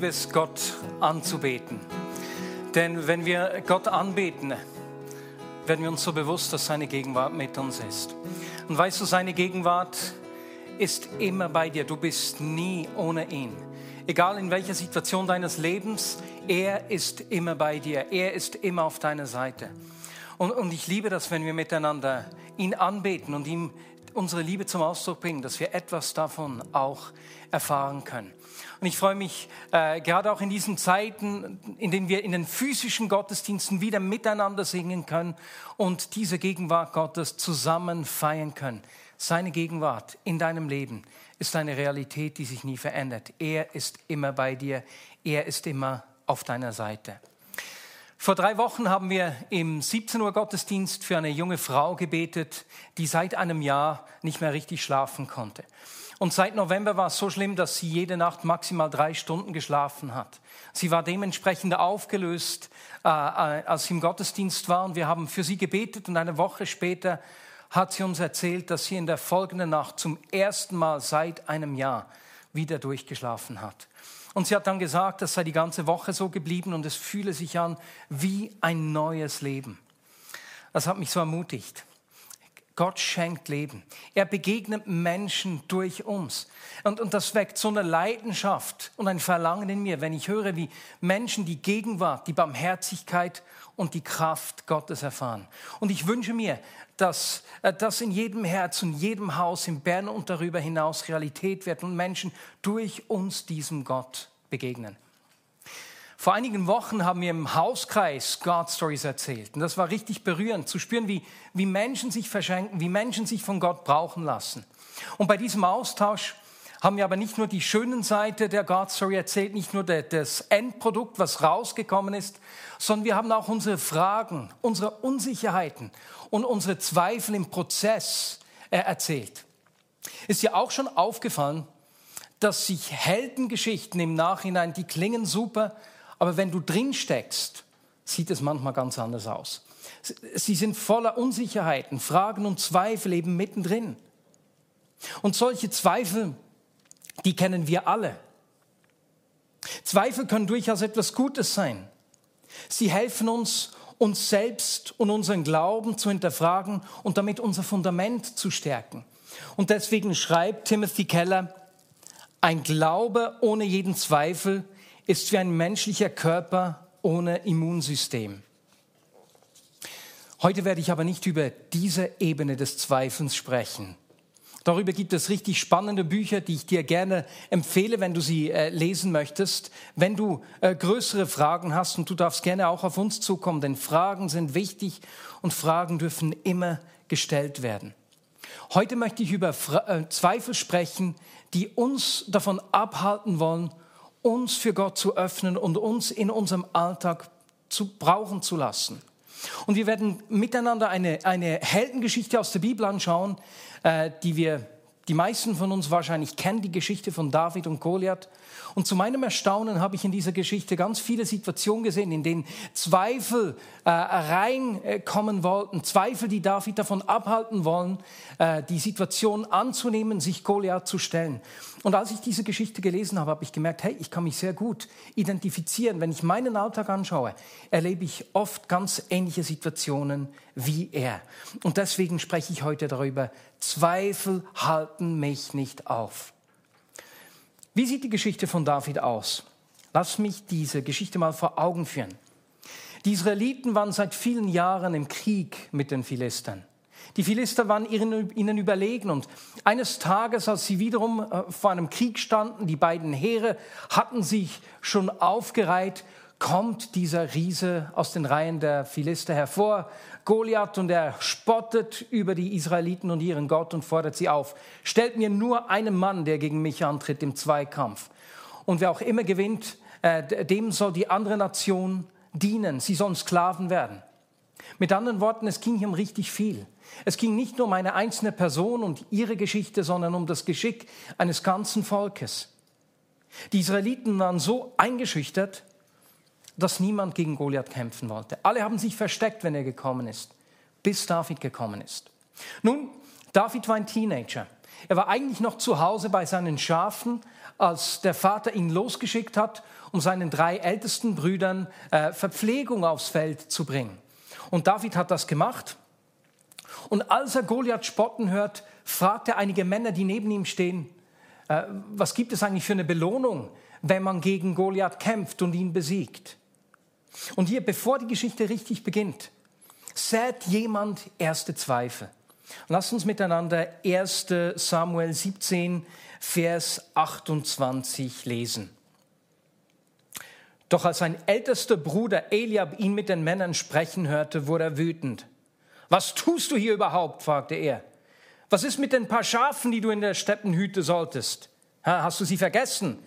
Liebe es, Gott anzubeten. Denn wenn wir Gott anbeten, werden wir uns so bewusst, dass seine Gegenwart mit uns ist. Und weißt du, seine Gegenwart ist immer bei dir. Du bist nie ohne ihn. Egal in welcher Situation deines Lebens, er ist immer bei dir. Er ist immer auf deiner Seite. Und, und ich liebe das, wenn wir miteinander ihn anbeten und ihm unsere Liebe zum Ausdruck bringen, dass wir etwas davon auch erfahren können. Und ich freue mich äh, gerade auch in diesen Zeiten, in denen wir in den physischen Gottesdiensten wieder miteinander singen können und diese Gegenwart Gottes zusammen feiern können. Seine Gegenwart in deinem Leben ist eine Realität, die sich nie verändert. Er ist immer bei dir. Er ist immer auf deiner Seite. Vor drei Wochen haben wir im 17 Uhr Gottesdienst für eine junge Frau gebetet, die seit einem Jahr nicht mehr richtig schlafen konnte. Und seit November war es so schlimm, dass sie jede Nacht maximal drei Stunden geschlafen hat. Sie war dementsprechend aufgelöst, äh, äh als sie im Gottesdienst war. Und wir haben für sie gebetet. Und eine Woche später hat sie uns erzählt, dass sie in der folgenden Nacht zum ersten Mal seit einem Jahr wieder durchgeschlafen hat. Und sie hat dann gesagt, das sei die ganze Woche so geblieben und es fühle sich an wie ein neues Leben. Das hat mich so ermutigt. Gott schenkt Leben. Er begegnet Menschen durch uns. Und, und das weckt so eine Leidenschaft und ein Verlangen in mir, wenn ich höre, wie Menschen die Gegenwart, die Barmherzigkeit und die Kraft Gottes erfahren. Und ich wünsche mir, dass äh, das in jedem Herz und jedem Haus in Bern und darüber hinaus Realität wird und Menschen durch uns diesem Gott begegnen. Vor einigen Wochen haben wir im Hauskreis God Stories erzählt. Und das war richtig berührend, zu spüren, wie, wie Menschen sich verschenken, wie Menschen sich von Gott brauchen lassen. Und bei diesem Austausch haben wir aber nicht nur die schönen Seite der God Story erzählt, nicht nur das Endprodukt, was rausgekommen ist, sondern wir haben auch unsere Fragen, unsere Unsicherheiten und unsere Zweifel im Prozess äh, erzählt. Ist dir auch schon aufgefallen, dass sich Heldengeschichten im Nachhinein, die klingen super, aber wenn du drin steckst, sieht es manchmal ganz anders aus. Sie sind voller Unsicherheiten, Fragen und Zweifel eben mittendrin. Und solche Zweifel die kennen wir alle. Zweifel können durchaus etwas Gutes sein. Sie helfen uns, uns selbst und unseren Glauben zu hinterfragen und damit unser Fundament zu stärken. Und deswegen schreibt Timothy Keller, ein Glaube ohne jeden Zweifel ist wie ein menschlicher Körper ohne Immunsystem. Heute werde ich aber nicht über diese Ebene des Zweifelns sprechen. Darüber gibt es richtig spannende Bücher, die ich dir gerne empfehle, wenn du sie äh, lesen möchtest. Wenn du äh, größere Fragen hast und du darfst gerne auch auf uns zukommen, denn Fragen sind wichtig und Fragen dürfen immer gestellt werden. Heute möchte ich über Fra äh, Zweifel sprechen, die uns davon abhalten wollen, uns für Gott zu öffnen und uns in unserem Alltag zu brauchen zu lassen. Und wir werden miteinander eine, eine Heldengeschichte aus der Bibel anschauen, äh, die wir, die meisten von uns wahrscheinlich kennen, die Geschichte von David und Goliath. Und zu meinem Erstaunen habe ich in dieser Geschichte ganz viele Situationen gesehen, in denen Zweifel äh, reinkommen wollten, Zweifel, die David davon abhalten wollen, äh, die Situation anzunehmen, sich Goliath zu stellen. Und als ich diese Geschichte gelesen habe, habe ich gemerkt, hey, ich kann mich sehr gut identifizieren. Wenn ich meinen Alltag anschaue, erlebe ich oft ganz ähnliche Situationen wie er. Und deswegen spreche ich heute darüber, Zweifel halten mich nicht auf. Wie sieht die Geschichte von David aus? Lass mich diese Geschichte mal vor Augen führen. Die Israeliten waren seit vielen Jahren im Krieg mit den Philistern. Die Philister waren ihnen überlegen und eines Tages, als sie wiederum äh, vor einem Krieg standen, die beiden Heere hatten sich schon aufgereiht, kommt dieser Riese aus den Reihen der Philister hervor, Goliath, und er spottet über die Israeliten und ihren Gott und fordert sie auf. Stellt mir nur einen Mann, der gegen mich antritt im Zweikampf. Und wer auch immer gewinnt, äh, dem soll die andere Nation dienen. Sie sollen Sklaven werden. Mit anderen Worten, es ging hier um richtig viel. Es ging nicht nur um eine einzelne Person und ihre Geschichte, sondern um das Geschick eines ganzen Volkes. Die Israeliten waren so eingeschüchtert, dass niemand gegen Goliath kämpfen wollte. Alle haben sich versteckt, wenn er gekommen ist, bis David gekommen ist. Nun, David war ein Teenager. Er war eigentlich noch zu Hause bei seinen Schafen, als der Vater ihn losgeschickt hat, um seinen drei ältesten Brüdern äh, Verpflegung aufs Feld zu bringen. Und David hat das gemacht. Und als er Goliath spotten hört, fragt er einige Männer, die neben ihm stehen, äh, was gibt es eigentlich für eine Belohnung, wenn man gegen Goliath kämpft und ihn besiegt? Und hier, bevor die Geschichte richtig beginnt, sät jemand erste Zweifel. Lasst uns miteinander 1 Samuel 17, Vers 28 lesen. Doch als sein ältester Bruder Eliab ihn mit den Männern sprechen hörte, wurde er wütend. Was tust du hier überhaupt? fragte er. Was ist mit den paar Schafen, die du in der Steppen hüten solltest? Hast du sie vergessen,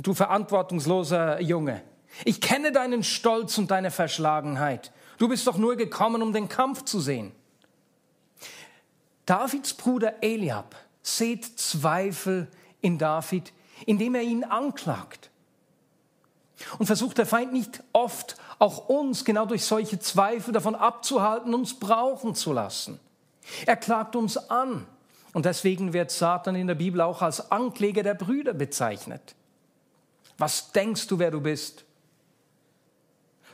du verantwortungsloser Junge? Ich kenne deinen Stolz und deine Verschlagenheit. Du bist doch nur gekommen, um den Kampf zu sehen. Davids Bruder Eliab sät Zweifel in David, indem er ihn anklagt. Und versucht der Feind nicht oft auch uns genau durch solche Zweifel davon abzuhalten, uns brauchen zu lassen. Er klagt uns an. Und deswegen wird Satan in der Bibel auch als Ankläger der Brüder bezeichnet. Was denkst du, wer du bist?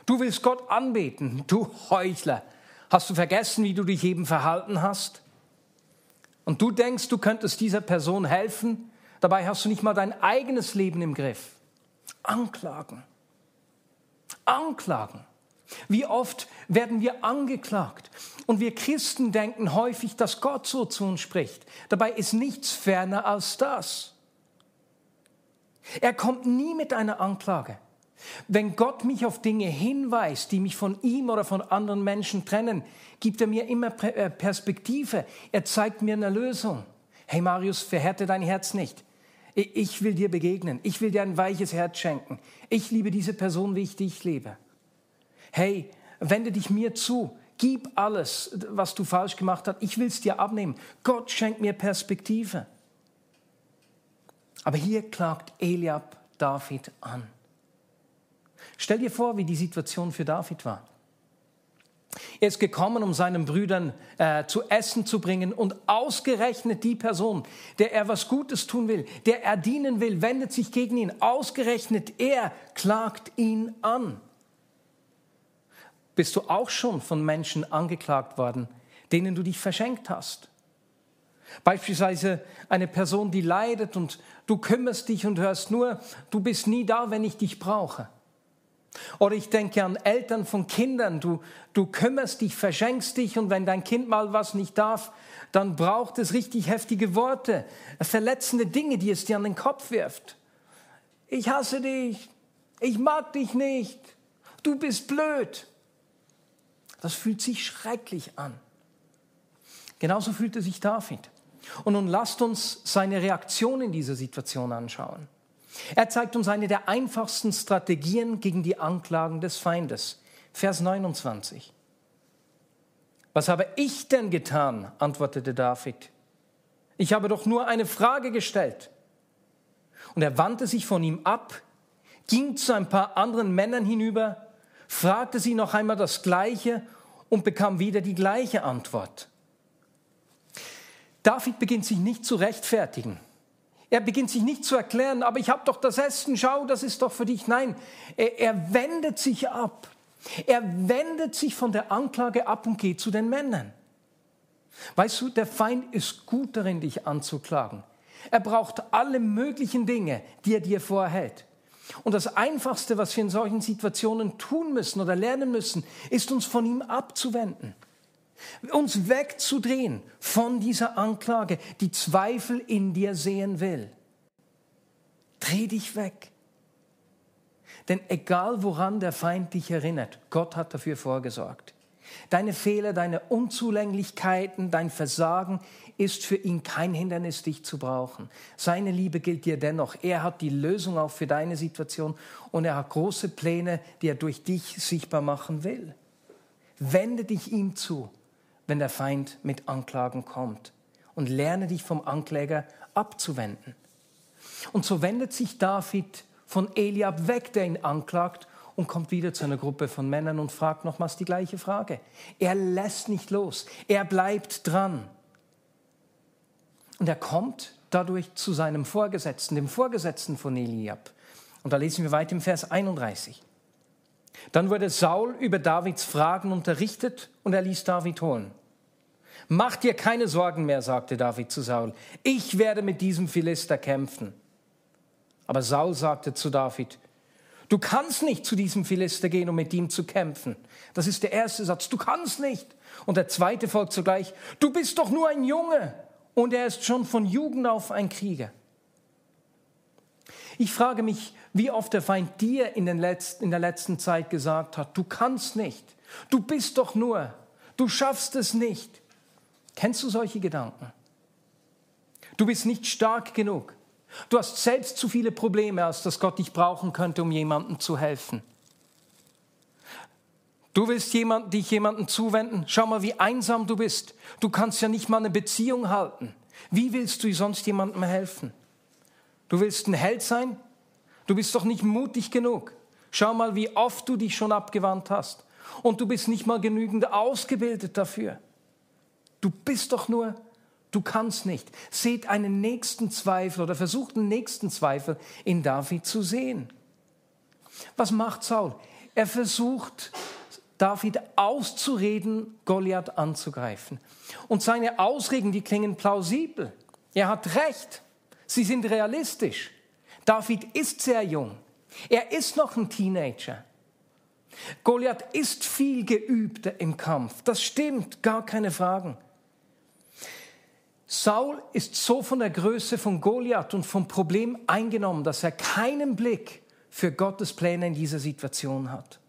Du willst Gott anbeten, du Heuchler. Hast du vergessen, wie du dich eben verhalten hast? Und du denkst, du könntest dieser Person helfen, dabei hast du nicht mal dein eigenes Leben im Griff. Anklagen. Anklagen. Wie oft werden wir angeklagt? Und wir Christen denken häufig, dass Gott so zu uns spricht. Dabei ist nichts ferner als das. Er kommt nie mit einer Anklage. Wenn Gott mich auf Dinge hinweist, die mich von ihm oder von anderen Menschen trennen, gibt er mir immer äh, Perspektive. Er zeigt mir eine Lösung. Hey Marius, verhärte dein Herz nicht. Ich will dir begegnen. Ich will dir ein weiches Herz schenken. Ich liebe diese Person, wie ich dich liebe. Hey, wende dich mir zu. Gib alles, was du falsch gemacht hast. Ich will es dir abnehmen. Gott schenkt mir Perspektive. Aber hier klagt Eliab David an. Stell dir vor, wie die Situation für David war. Er ist gekommen, um seinen Brüdern äh, zu essen zu bringen und ausgerechnet die Person, der er was Gutes tun will, der er dienen will, wendet sich gegen ihn. Ausgerechnet er klagt ihn an. Bist du auch schon von Menschen angeklagt worden, denen du dich verschenkt hast? Beispielsweise eine Person, die leidet und du kümmerst dich und hörst nur, du bist nie da, wenn ich dich brauche. Oder ich denke an Eltern von Kindern, du, du kümmerst dich, verschenkst dich und wenn dein Kind mal was nicht darf, dann braucht es richtig heftige Worte, verletzende Dinge, die es dir an den Kopf wirft. Ich hasse dich, ich mag dich nicht, du bist blöd. Das fühlt sich schrecklich an. Genauso fühlte sich David. Und nun lasst uns seine Reaktion in dieser Situation anschauen. Er zeigt uns eine der einfachsten Strategien gegen die Anklagen des Feindes. Vers 29. Was habe ich denn getan? antwortete David. Ich habe doch nur eine Frage gestellt. Und er wandte sich von ihm ab, ging zu ein paar anderen Männern hinüber, fragte sie noch einmal das Gleiche und bekam wieder die gleiche Antwort. David beginnt sich nicht zu rechtfertigen. Er beginnt sich nicht zu erklären, aber ich habe doch das Essen, schau, das ist doch für dich. Nein, er, er wendet sich ab. Er wendet sich von der Anklage ab und geht zu den Männern. Weißt du, der Feind ist gut darin, dich anzuklagen. Er braucht alle möglichen Dinge, die er dir vorhält. Und das Einfachste, was wir in solchen Situationen tun müssen oder lernen müssen, ist uns von ihm abzuwenden uns wegzudrehen von dieser Anklage, die Zweifel in dir sehen will. Dreh dich weg. Denn egal woran der Feind dich erinnert, Gott hat dafür vorgesorgt. Deine Fehler, deine Unzulänglichkeiten, dein Versagen ist für ihn kein Hindernis, dich zu brauchen. Seine Liebe gilt dir dennoch. Er hat die Lösung auch für deine Situation und er hat große Pläne, die er durch dich sichtbar machen will. Wende dich ihm zu, wenn der Feind mit Anklagen kommt und lerne dich vom Ankläger abzuwenden. Und so wendet sich David von Eliab weg, der ihn anklagt, und kommt wieder zu einer Gruppe von Männern und fragt nochmals die gleiche Frage. Er lässt nicht los, er bleibt dran. Und er kommt dadurch zu seinem Vorgesetzten, dem Vorgesetzten von Eliab. Und da lesen wir weiter im Vers 31. Dann wurde Saul über Davids Fragen unterrichtet und er ließ David holen. Mach dir keine Sorgen mehr, sagte David zu Saul. Ich werde mit diesem Philister kämpfen. Aber Saul sagte zu David, du kannst nicht zu diesem Philister gehen, um mit ihm zu kämpfen. Das ist der erste Satz, du kannst nicht. Und der zweite folgt sogleich, du bist doch nur ein Junge und er ist schon von Jugend auf ein Krieger. Ich frage mich, wie oft der Feind dir in, letzten, in der letzten Zeit gesagt hat, du kannst nicht, du bist doch nur, du schaffst es nicht. Kennst du solche Gedanken? Du bist nicht stark genug. Du hast selbst zu viele Probleme, als dass Gott dich brauchen könnte, um jemandem zu helfen. Du willst jemand, dich jemandem zuwenden. Schau mal, wie einsam du bist. Du kannst ja nicht mal eine Beziehung halten. Wie willst du sonst jemandem helfen? Du willst ein Held sein? Du bist doch nicht mutig genug. Schau mal, wie oft du dich schon abgewandt hast. Und du bist nicht mal genügend ausgebildet dafür. Du bist doch nur, du kannst nicht. Seht einen nächsten Zweifel oder versucht einen nächsten Zweifel in David zu sehen. Was macht Saul? Er versucht, David auszureden, Goliath anzugreifen. Und seine Ausreden, die klingen plausibel. Er hat recht. Sie sind realistisch. David ist sehr jung. Er ist noch ein Teenager. Goliath ist viel geübter im Kampf. Das stimmt, gar keine Fragen. Saul ist so von der Größe von Goliath und vom Problem eingenommen, dass er keinen Blick für Gottes Pläne in dieser Situation hat.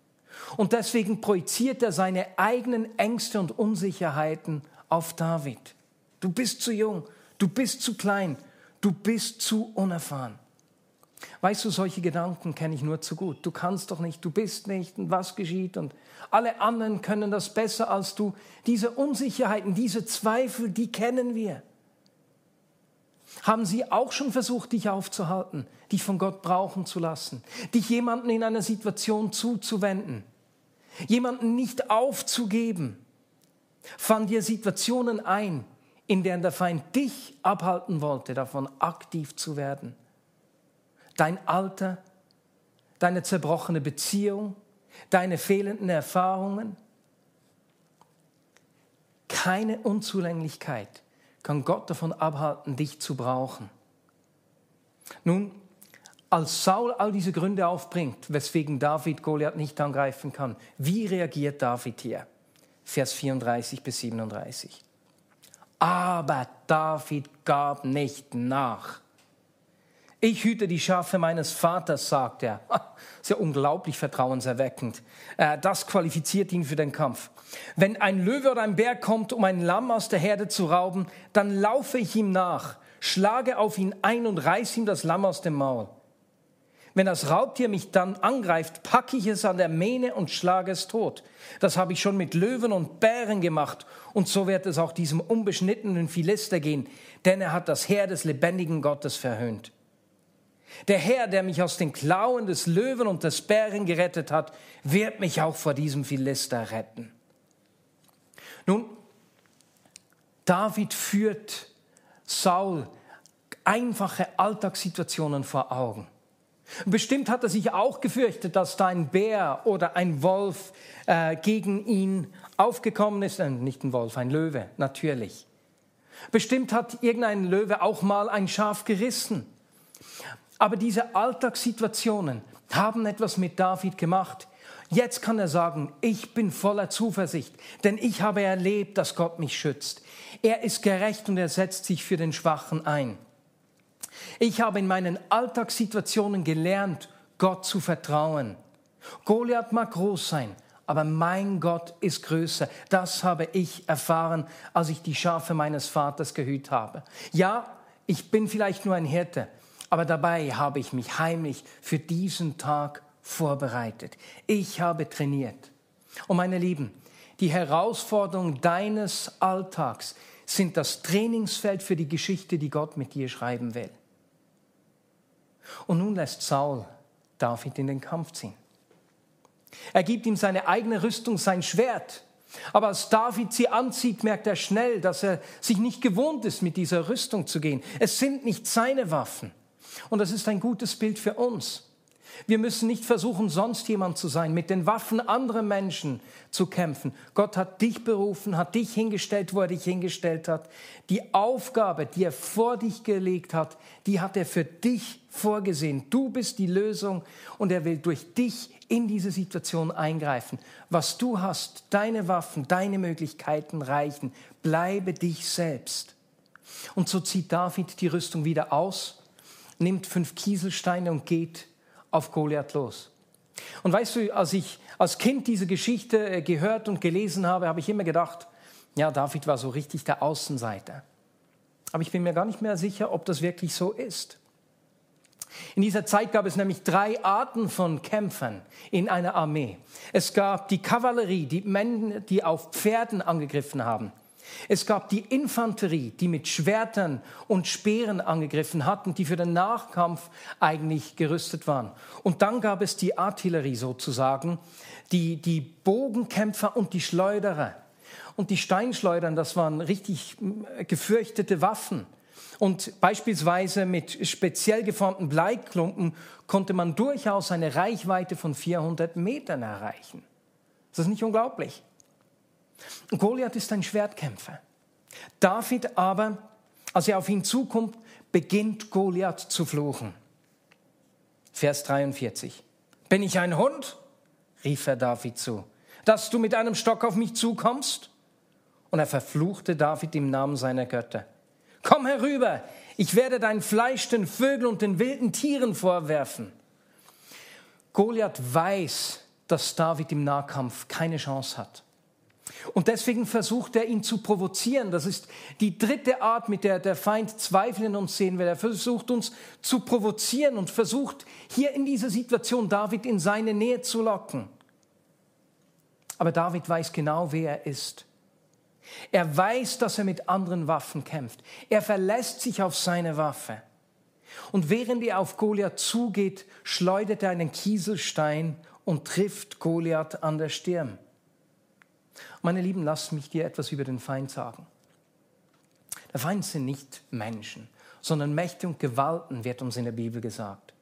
Und deswegen projiziert er seine eigenen Ängste und Unsicherheiten auf David. Du bist zu jung, du bist zu klein, du bist zu unerfahren. Weißt du, solche Gedanken kenne ich nur zu gut. Du kannst doch nicht, du bist nicht und was geschieht und alle anderen können das besser als du. Diese Unsicherheiten, diese Zweifel, die kennen wir. Haben sie auch schon versucht, dich aufzuhalten, dich von Gott brauchen zu lassen, dich jemanden in einer Situation zuzuwenden, jemanden nicht aufzugeben? Fallen dir Situationen ein, in denen der Feind dich abhalten wollte, davon aktiv zu werden? Dein Alter, deine zerbrochene Beziehung, deine fehlenden Erfahrungen? Keine Unzulänglichkeit kann Gott davon abhalten, dich zu brauchen. Nun, als Saul all diese Gründe aufbringt, weswegen David Goliath nicht angreifen kann, wie reagiert David hier? Vers 34 bis 37. Aber David gab nicht nach. Ich hüte die Schafe meines Vaters, sagt er. Ist ja unglaublich vertrauenserweckend. Äh, das qualifiziert ihn für den Kampf. Wenn ein Löwe oder ein Bär kommt, um ein Lamm aus der Herde zu rauben, dann laufe ich ihm nach, schlage auf ihn ein und reiß ihm das Lamm aus dem Maul. Wenn das Raubtier mich dann angreift, packe ich es an der Mähne und schlage es tot. Das habe ich schon mit Löwen und Bären gemacht. Und so wird es auch diesem unbeschnittenen Philister gehen, denn er hat das Heer des lebendigen Gottes verhöhnt. Der Herr, der mich aus den Klauen des Löwen und des Bären gerettet hat, wird mich auch vor diesem Philister retten. Nun, David führt Saul einfache Alltagssituationen vor Augen. Bestimmt hat er sich auch gefürchtet, dass da ein Bär oder ein Wolf äh, gegen ihn aufgekommen ist. Äh, nicht ein Wolf, ein Löwe, natürlich. Bestimmt hat irgendein Löwe auch mal ein Schaf gerissen. Aber diese Alltagssituationen haben etwas mit David gemacht. Jetzt kann er sagen, ich bin voller Zuversicht, denn ich habe erlebt, dass Gott mich schützt. Er ist gerecht und er setzt sich für den Schwachen ein. Ich habe in meinen Alltagssituationen gelernt, Gott zu vertrauen. Goliath mag groß sein, aber mein Gott ist größer. Das habe ich erfahren, als ich die Schafe meines Vaters gehüt habe. Ja, ich bin vielleicht nur ein Hirte, aber dabei habe ich mich heimlich für diesen Tag vorbereitet. Ich habe trainiert. Und meine Lieben, die Herausforderungen deines Alltags sind das Trainingsfeld für die Geschichte, die Gott mit dir schreiben will. Und nun lässt Saul David in den Kampf ziehen. Er gibt ihm seine eigene Rüstung, sein Schwert. Aber als David sie anzieht, merkt er schnell, dass er sich nicht gewohnt ist, mit dieser Rüstung zu gehen. Es sind nicht seine Waffen. Und das ist ein gutes Bild für uns. Wir müssen nicht versuchen, sonst jemand zu sein, mit den Waffen anderer Menschen zu kämpfen. Gott hat dich berufen, hat dich hingestellt, wo er dich hingestellt hat. Die Aufgabe, die er vor dich gelegt hat, die hat er für dich vorgesehen. Du bist die Lösung und er will durch dich in diese Situation eingreifen. Was du hast, deine Waffen, deine Möglichkeiten reichen. Bleibe dich selbst. Und so zieht David die Rüstung wieder aus, nimmt fünf Kieselsteine und geht auf Goliath los. Und weißt du, als ich als Kind diese Geschichte äh, gehört und gelesen habe, habe ich immer gedacht, ja, David war so richtig der Außenseiter. Aber ich bin mir gar nicht mehr sicher, ob das wirklich so ist. In dieser Zeit gab es nämlich drei Arten von Kämpfern in einer Armee. Es gab die Kavallerie, die Männer, die auf Pferden angegriffen haben. Es gab die Infanterie, die mit Schwertern und Speeren angegriffen hatten, die für den Nachkampf eigentlich gerüstet waren. Und dann gab es die Artillerie sozusagen, die, die Bogenkämpfer und die Schleuderer. Und die Steinschleudern, das waren richtig äh, gefürchtete Waffen. Und beispielsweise mit speziell geformten Bleiklumpen konnte man durchaus eine Reichweite von 400 Metern erreichen. Das ist nicht unglaublich. Goliath ist ein Schwertkämpfer. David aber, als er auf ihn zukommt, beginnt Goliath zu fluchen. Vers 43. Bin ich ein Hund? rief er David zu, dass du mit einem Stock auf mich zukommst? Und er verfluchte David im Namen seiner Götter. Komm herüber, ich werde dein Fleisch den Vögeln und den wilden Tieren vorwerfen. Goliath weiß, dass David im Nahkampf keine Chance hat. Und deswegen versucht er ihn zu provozieren. Das ist die dritte Art, mit der der Feind Zweifel in uns sehen will. Er versucht uns zu provozieren und versucht hier in dieser Situation David in seine Nähe zu locken. Aber David weiß genau, wer er ist. Er weiß, dass er mit anderen Waffen kämpft. Er verlässt sich auf seine Waffe. Und während er auf Goliath zugeht, schleudert er einen Kieselstein und trifft Goliath an der Stirn. Meine Lieben, lasst mich dir etwas über den Feind sagen. Der Feind sind nicht Menschen, sondern Mächte und Gewalten, wird uns in der Bibel gesagt.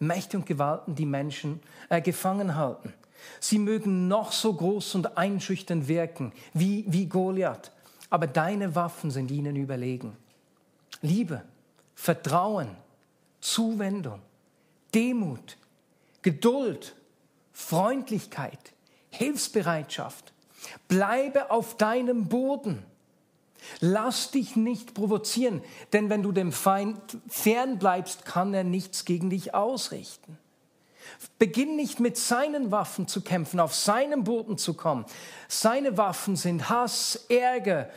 Mächte und Gewalten, die Menschen äh, gefangen halten. Sie mögen noch so groß und einschüchternd wirken, wie, wie Goliath, aber deine Waffen sind ihnen überlegen. Liebe, Vertrauen, Zuwendung, Demut, Geduld, Freundlichkeit, Hilfsbereitschaft, Bleibe auf deinem Boden. Lass dich nicht provozieren, denn wenn du dem Feind fern bleibst, kann er nichts gegen dich ausrichten. Beginn nicht mit seinen Waffen zu kämpfen, auf seinem Boden zu kommen. Seine Waffen sind Hass, Ärger,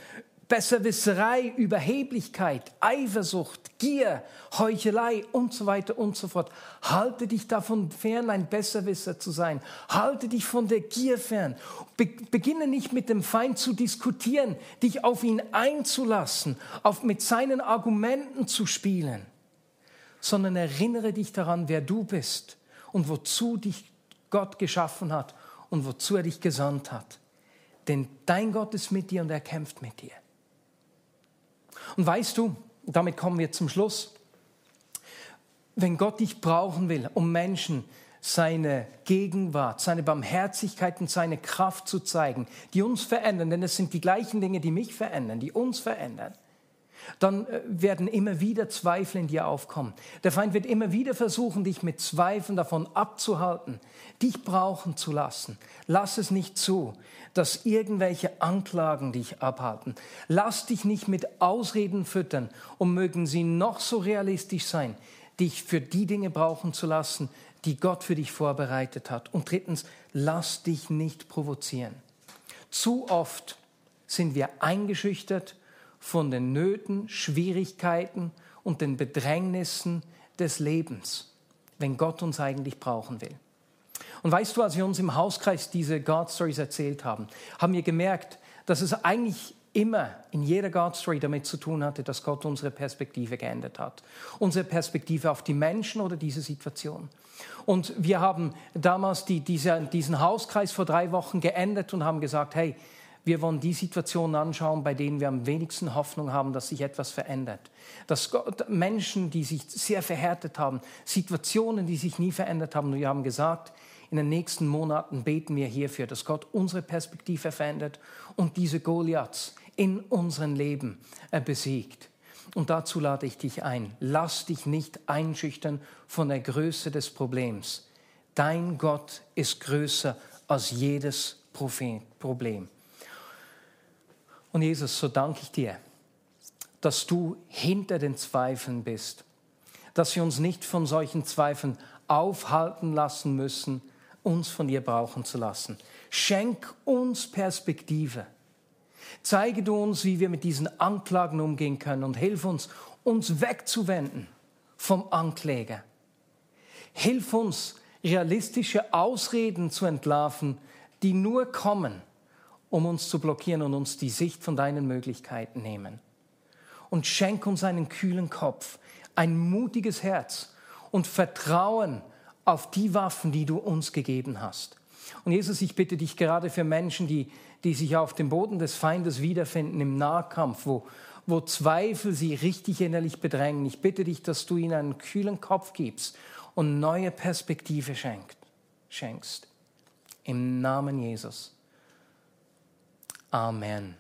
Besserwisserei, Überheblichkeit, Eifersucht, Gier, Heuchelei und so weiter und so fort. Halte dich davon fern, ein Besserwisser zu sein. Halte dich von der Gier fern. Be beginne nicht mit dem Feind zu diskutieren, dich auf ihn einzulassen, auf, mit seinen Argumenten zu spielen, sondern erinnere dich daran, wer du bist und wozu dich Gott geschaffen hat und wozu er dich gesandt hat. Denn dein Gott ist mit dir und er kämpft mit dir. Und weißt du, damit kommen wir zum Schluss, wenn Gott dich brauchen will, um Menschen seine Gegenwart, seine Barmherzigkeit und seine Kraft zu zeigen, die uns verändern, denn es sind die gleichen Dinge, die mich verändern, die uns verändern, dann äh, werden immer wieder Zweifel in dir aufkommen. Der Feind wird immer wieder versuchen, dich mit Zweifeln davon abzuhalten, dich brauchen zu lassen. Lass es nicht zu, dass irgendwelche Anklagen dich abhalten. Lass dich nicht mit Ausreden füttern und mögen sie noch so realistisch sein. dich für die Dinge brauchen zu lassen, die Gott für dich vorbereitet hat. Und drittens, lass dich nicht provozieren. Zu oft sind wir eingeschüchtert von den Nöten, Schwierigkeiten und den Bedrängnissen des Lebens, wenn Gott uns eigentlich brauchen will. Und weißt du, als wir uns im Hauskreis diese God Stories erzählt haben, haben wir gemerkt, dass es eigentlich immer in jeder God Story damit zu tun hatte, dass Gott unsere Perspektive geändert hat. Unsere Perspektive auf die Menschen oder diese Situation. Und wir haben damals die, diese, diesen Hauskreis vor drei Wochen geändert und haben gesagt, hey, wir wollen die Situationen anschauen, bei denen wir am wenigsten Hoffnung haben, dass sich etwas verändert. Dass Gott, Menschen, die sich sehr verhärtet haben, Situationen, die sich nie verändert haben. Wir haben gesagt, in den nächsten Monaten beten wir hierfür, dass Gott unsere Perspektive verändert und diese Goliaths in unserem Leben äh, besiegt. Und dazu lade ich dich ein. Lass dich nicht einschüchtern von der Größe des Problems. Dein Gott ist größer als jedes Problem. Und Jesus, so danke ich dir, dass du hinter den Zweifeln bist, dass wir uns nicht von solchen Zweifeln aufhalten lassen müssen, uns von dir brauchen zu lassen. Schenk uns Perspektive. Zeige du uns, wie wir mit diesen Anklagen umgehen können und hilf uns, uns wegzuwenden vom Ankläger. Hilf uns, realistische Ausreden zu entlarven, die nur kommen, um uns zu blockieren und uns die Sicht von deinen Möglichkeiten nehmen. Und schenk uns einen kühlen Kopf, ein mutiges Herz und Vertrauen auf die Waffen, die du uns gegeben hast. Und Jesus, ich bitte dich gerade für Menschen, die, die sich auf dem Boden des Feindes wiederfinden im Nahkampf, wo, wo Zweifel sie richtig innerlich bedrängen. Ich bitte dich, dass du ihnen einen kühlen Kopf gibst und neue Perspektive schenkst. Im Namen Jesus. Amen.